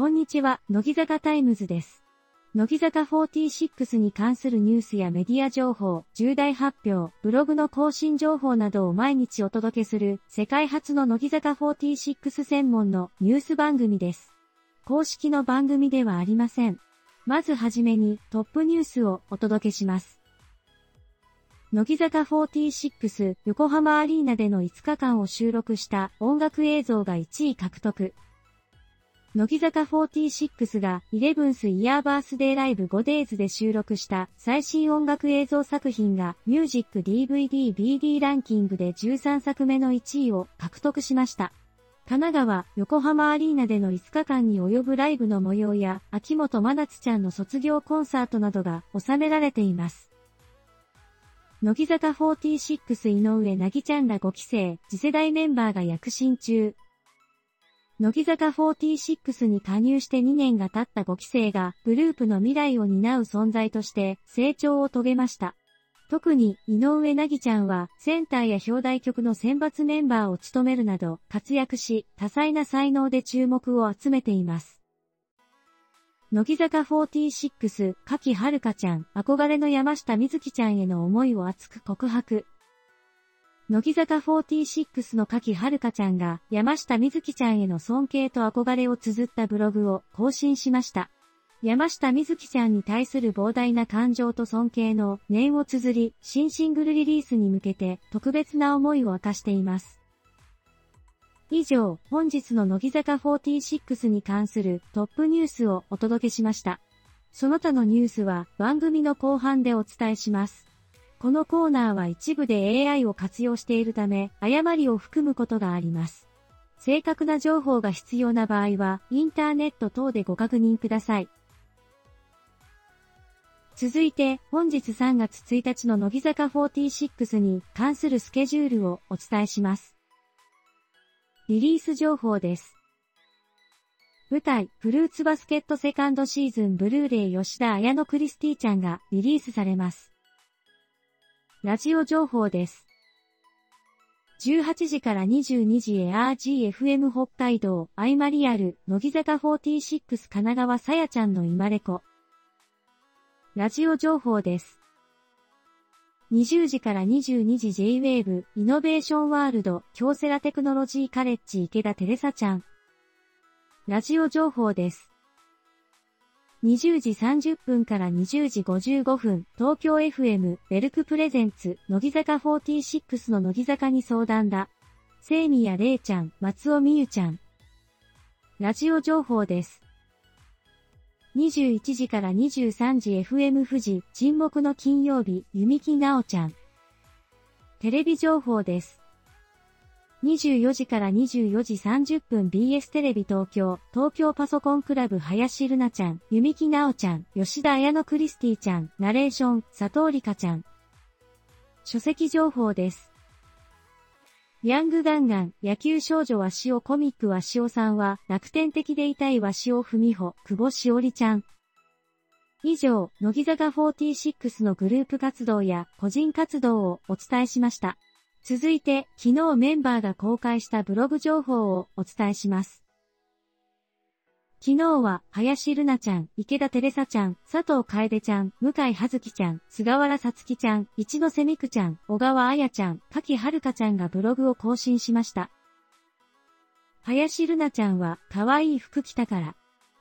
こんにちは、乃木坂タイムズです。乃木坂46に関するニュースやメディア情報、重大発表、ブログの更新情報などを毎日お届けする世界初の乃木坂46専門のニュース番組です。公式の番組ではありません。まずはじめにトップニュースをお届けします。乃木坂46横浜アリーナでの5日間を収録した音楽映像が1位獲得。乃木坂46が 11th Year Birthday Live 5days で収録した最新音楽映像作品がミュージック DVD BD ランキングで13作目の1位を獲得しました。神奈川、横浜アリーナでの5日間に及ぶライブの模様や秋元真夏ちゃんの卒業コンサートなどが収められています。乃木坂46井上なぎちゃんら5期生、次世代メンバーが躍進中。乃木坂46に加入して2年が経った5期生がグループの未来を担う存在として成長を遂げました。特に井上なぎちゃんはセンターや表題曲の選抜メンバーを務めるなど活躍し多彩な才能で注目を集めています。乃木坂46、柿遥ちゃん、憧れの山下美月ちゃんへの思いを熱く告白。乃木坂46の柿遥ちゃんが山下美月ちゃんへの尊敬と憧れを綴ったブログを更新しました。山下美月ちゃんに対する膨大な感情と尊敬の念を綴り、新シングルリリースに向けて特別な思いを明かしています。以上、本日の乃木坂46に関するトップニュースをお届けしました。その他のニュースは番組の後半でお伝えします。このコーナーは一部で AI を活用しているため、誤りを含むことがあります。正確な情報が必要な場合は、インターネット等でご確認ください。続いて、本日3月1日の乃木坂46に関するスケジュールをお伝えします。リリース情報です。舞台、フルーツバスケットセカンドシーズンブルーレイ吉田彩乃クリスティちゃんがリリースされます。ラジオ情報です。18時から22時 ARGFM 北海道アイマリアル乃木坂46神奈川さやちゃんの今レコ。ラジオ情報です。20時から22時 J-Wave イノベーションワールド京セラテクノロジーカレッジ池田テレサちゃん。ラジオ情報です。20時30分から20時55分、東京 FM、ベルクプレゼンツ、乃木坂46の乃木坂に相談だ。セイミヤレイちゃん、松尾美優ちゃん。ラジオ情報です。21時から23時 FM 富士、沈黙の金曜日、弓木直ちゃん。テレビ情報です。24時から24時30分 BS テレビ東京、東京パソコンクラブ林るなちゃん、弓木直ちゃん、吉田彩乃クリスティちゃん、ナレーション、佐藤里香ちゃん。書籍情報です。ヤングガンガン、野球少女わしおコミックわしおさんは、楽天的でいたいわしおふみほ、久保しおりちゃん。以上、乃木坂46のグループ活動や個人活動をお伝えしました。続いて、昨日メンバーが公開したブログ情報をお伝えします。昨日は、林るなちゃん、池田テレサちゃん、佐藤楓ちゃん、向井葉月ちゃん、菅原さつきちゃん、一ノ瀬美久ちゃん、小川彩ちゃん、柿遥ちゃんがブログを更新しました。林るなちゃんは、可愛い服着たから、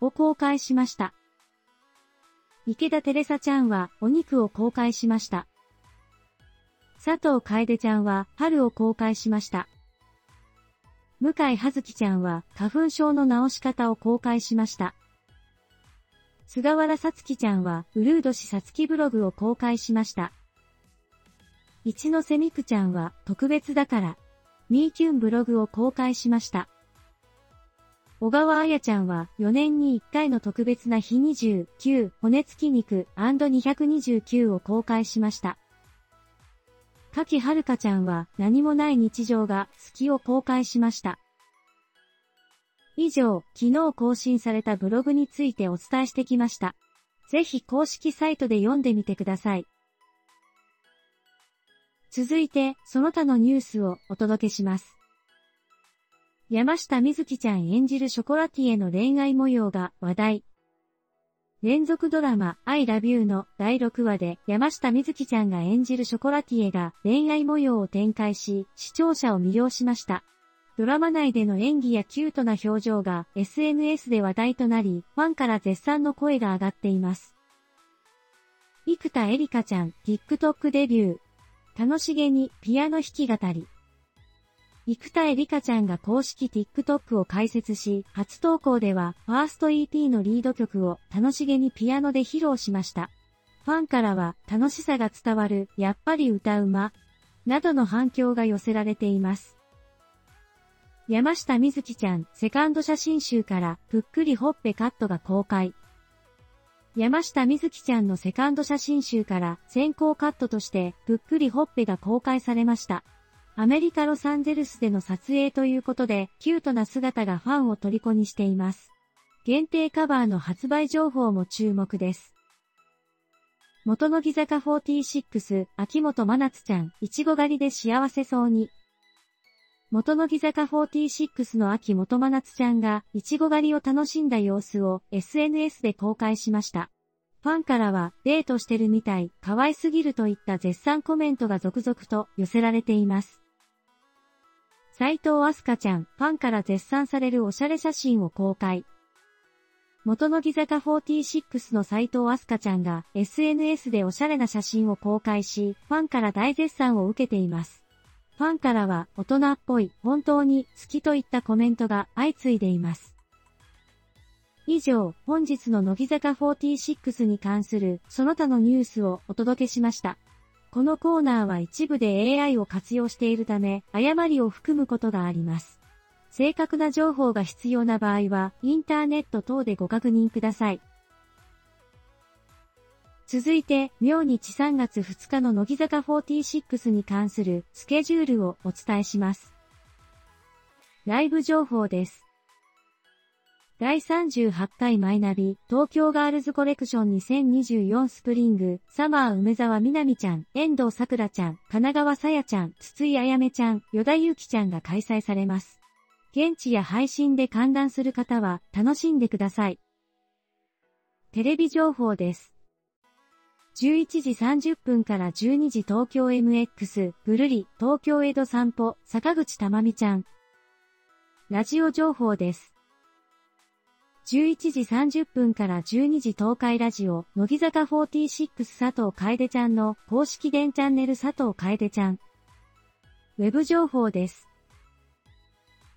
を公開しました。池田テレサちゃんは、お肉を公開しました。佐藤楓ちゃんは春を公開しました。向井葉月ちゃんは花粉症の治し方を公開しました。菅原さつきちゃんはウルード氏さつきブログを公開しました。一ノ瀬美久ちゃんは特別だから、ミーキュンブログを公開しました。小川彩ちゃんは4年に1回の特別な日29骨付き肉 &229 を公開しました。柿遥ちゃんは何もない日常が好きを公開しました。以上、昨日更新されたブログについてお伝えしてきました。ぜひ公式サイトで読んでみてください。続いて、その他のニュースをお届けします。山下美月ちゃん演じるショコラティエの恋愛模様が話題。連続ドラマ I love you の第6話で山下美月ちゃんが演じるショコラティエが恋愛模様を展開し、視聴者を魅了しました。ドラマ内での演技やキュートな表情が SNS で話題となり、ファンから絶賛の声が上がっています。生田絵梨花ちゃん、TikTok デビュー。楽しげにピアノ弾き語り。生田絵梨花ちゃんが公式 TikTok を開設し、初投稿では、ファースト EP のリード曲を楽しげにピアノで披露しました。ファンからは、楽しさが伝わる、やっぱり歌うま、などの反響が寄せられています。山下美月ちゃん、セカンド写真集から、ぷっくりほっぺカットが公開。山下美月ちゃんのセカンド写真集から、先行カットとして、ぷっくりほっぺが公開されました。アメリカ・ロサンゼルスでの撮影ということで、キュートな姿がファンを虜にしています。限定カバーの発売情報も注目です。元乃木坂46、秋元真夏ちゃん、いちご狩りで幸せそうに。元乃木坂46の秋元真夏ちゃんが、いちご狩りを楽しんだ様子を SNS で公開しました。ファンからは、デートしてるみたい、可愛すぎるといった絶賛コメントが続々と寄せられています。斎藤明日香ちゃん、ファンから絶賛されるおしゃれ写真を公開。元乃木坂46の斎藤明日香ちゃんが SNS でおしゃれな写真を公開し、ファンから大絶賛を受けています。ファンからは大人っぽい、本当に好きといったコメントが相次いでいます。以上、本日の乃木坂46に関するその他のニュースをお届けしました。このコーナーは一部で AI を活用しているため、誤りを含むことがあります。正確な情報が必要な場合は、インターネット等でご確認ください。続いて、明日3月2日の乃木坂46に関するスケジュールをお伝えします。ライブ情報です。第38回マイナビ、東京ガールズコレクション2024スプリング、サマー梅沢みなみちゃん、遠藤さくらちゃん、神奈川さやちゃん、筒井あやめちゃん、与田ゆきちゃんが開催されます。現地や配信で観覧する方は楽しんでください。テレビ情報です。11時30分から12時東京 MX、ぐるり、東京江戸散歩、坂口たまみちゃん。ラジオ情報です。11時30分から12時東海ラジオ、乃木坂46佐藤楓ちゃんの公式電チャンネル佐藤楓ちゃん。ウェブ情報です。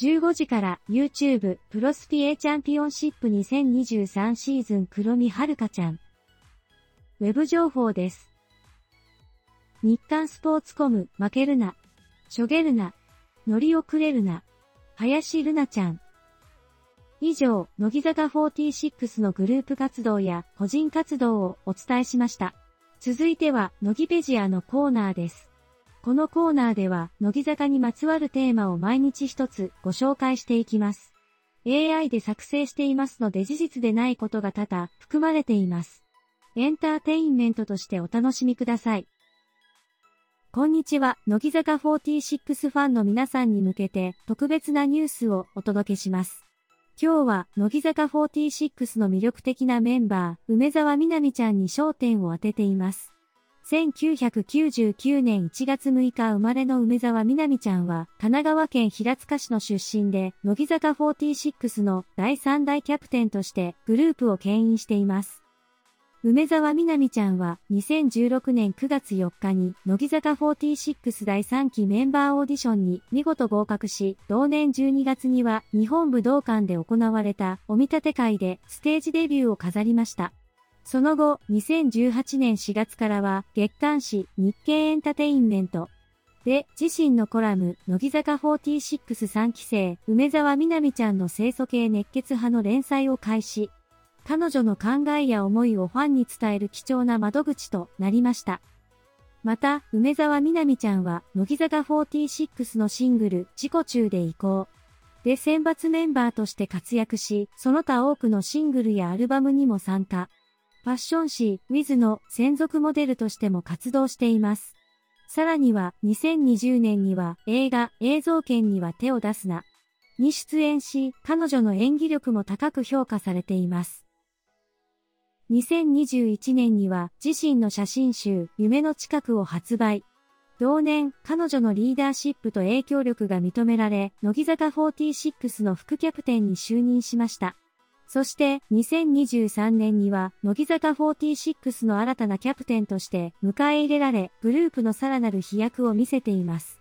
15時から YouTube プロスピエチャンピオンシップ2023シーズン黒見遥ちゃん。ウェブ情報です。日刊スポーツコム負けるな。しょげるな。乗り遅れるな。林るなちゃん。以上、乃木坂46のグループ活動や個人活動をお伝えしました。続いては、乃木ペジアのコーナーです。このコーナーでは、乃木坂にまつわるテーマを毎日一つご紹介していきます。AI で作成していますので事実でないことが多々含まれています。エンターテインメントとしてお楽しみください。こんにちは、乃木坂46ファンの皆さんに向けて特別なニュースをお届けします。今日は、乃木坂46の魅力的なメンバー、梅沢みなみちゃんに焦点を当てています。1999年1月6日生まれの梅沢みなみちゃんは、神奈川県平塚市の出身で、乃木坂46の第3代キャプテンとしてグループを牽引しています。梅沢みなみちゃんは2016年9月4日に乃木坂46第3期メンバーオーディションに見事合格し、同年12月には日本武道館で行われたお見立て会でステージデビューを飾りました。その後、2018年4月からは月刊誌日経エンタテインメントで自身のコラム、乃木坂463期生、梅沢みなみちゃんの清楚系熱血派の連載を開始。彼女の考えや思いをファンに伝える貴重な窓口となりました。また、梅沢みなみちゃんは、乃木坂46のシングル、自己中で移行。で選抜メンバーとして活躍し、その他多くのシングルやアルバムにも参加。ファッション誌、ウィズの専属モデルとしても活動しています。さらには、2020年には映画、映像権には手を出すな。に出演し、彼女の演技力も高く評価されています。2021年には自身の写真集、夢の近くを発売。同年、彼女のリーダーシップと影響力が認められ、乃木坂46の副キャプテンに就任しました。そして2023年には乃木坂46の新たなキャプテンとして迎え入れられグループのさらなる飛躍を見せています。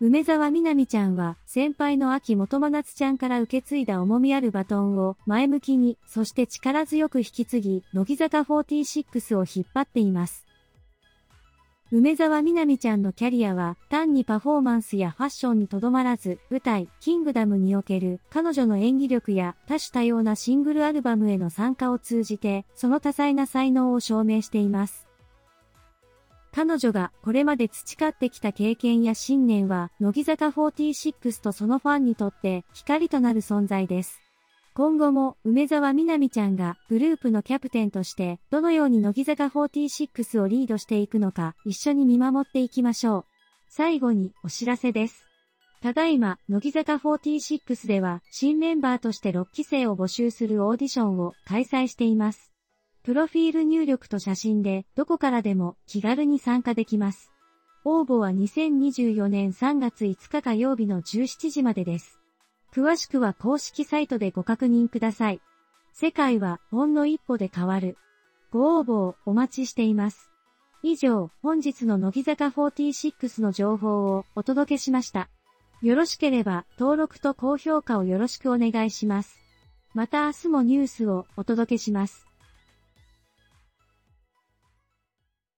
梅沢みなみちゃんは先輩の秋元真夏ちゃんから受け継いだ重みあるバトンを前向きにそして力強く引き継ぎ乃木坂46を引っ張っています。梅沢みなみちゃんのキャリアは単にパフォーマンスやファッションにとどまらず、舞台、キングダムにおける彼女の演技力や多種多様なシングルアルバムへの参加を通じて、その多彩な才能を証明しています。彼女がこれまで培ってきた経験や信念は、乃木坂46とそのファンにとって光となる存在です。今後も梅沢みなみちゃんがグループのキャプテンとしてどのように乃木坂46をリードしていくのか一緒に見守っていきましょう。最後にお知らせです。ただいま、乃木坂46では新メンバーとして6期生を募集するオーディションを開催しています。プロフィール入力と写真でどこからでも気軽に参加できます。応募は2024年3月5日火曜日の17時までです。詳しくは公式サイトでご確認ください。世界はほんの一歩で変わる。ご応募をお待ちしています。以上、本日の乃木坂46の情報をお届けしました。よろしければ登録と高評価をよろしくお願いします。また明日もニュースをお届けします。